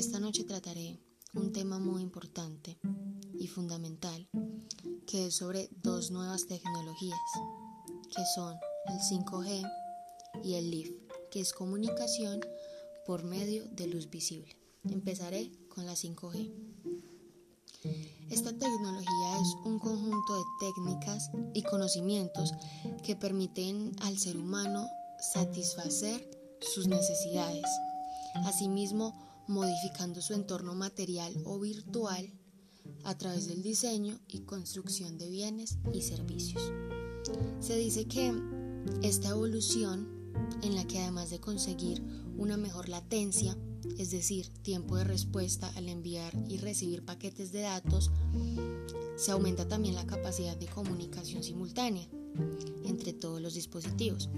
noche trataré un tema muy importante y fundamental que es sobre dos nuevas tecnologías que son el 5G y el LIF, que es comunicación por medio de luz visible. Empezaré con la 5G. Esta tecnología es un conjunto de técnicas y conocimientos que permiten al ser humano satisfacer sus necesidades, asimismo modificando su entorno material o virtual a través del diseño y construcción de bienes y servicios. Se dice que esta evolución, en la que además de conseguir una mejor latencia, es decir, tiempo de respuesta al enviar y recibir paquetes de datos, se aumenta también la capacidad de comunicación simultánea entre todos los dispositivos,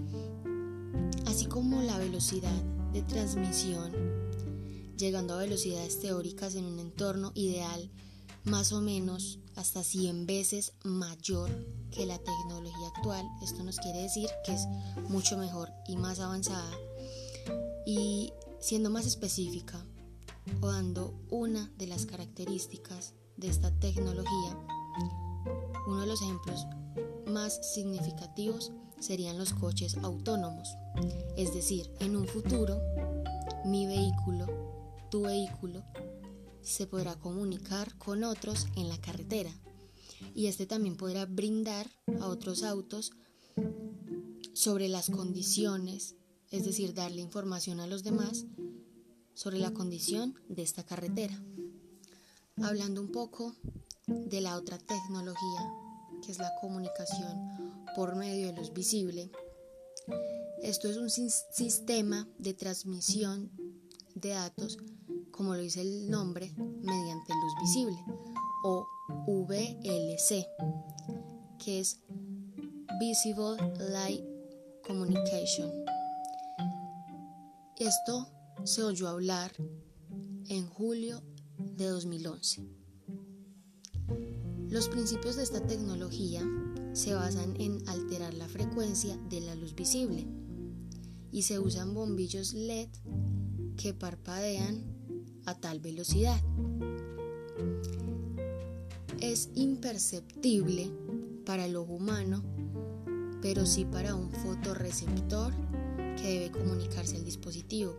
así como la velocidad de transmisión, llegando a velocidades teóricas en un entorno ideal más o menos hasta 100 veces mayor que la tecnología actual. Esto nos quiere decir que es mucho mejor y más avanzada. Y siendo más específica o dando una de las características de esta tecnología, uno de los ejemplos más significativos serían los coches autónomos. Es decir, en un futuro, tu vehículo, se podrá comunicar con otros en la carretera y este también podrá brindar a otros autos sobre las condiciones, es decir, darle información a los demás sobre la condición de esta carretera. Hablando un poco de la otra tecnología, que es la comunicación por medio de luz visible, esto es un sistema de transmisión de datos como lo dice el nombre, mediante luz visible, o VLC, que es Visible Light Communication. Esto se oyó hablar en julio de 2011. Los principios de esta tecnología se basan en alterar la frecuencia de la luz visible y se usan bombillos LED que parpadean a tal velocidad. Es imperceptible para el ojo humano, pero sí para un fotorreceptor que debe comunicarse al dispositivo,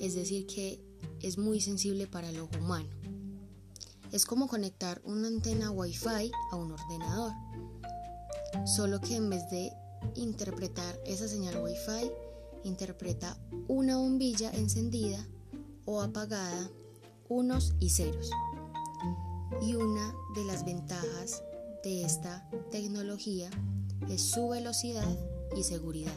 es decir, que es muy sensible para el ojo humano. Es como conectar una antena Wi-Fi a un ordenador, solo que en vez de interpretar esa señal Wi-Fi, interpreta una bombilla encendida o apagada unos y ceros. Y una de las ventajas de esta tecnología es su velocidad y seguridad.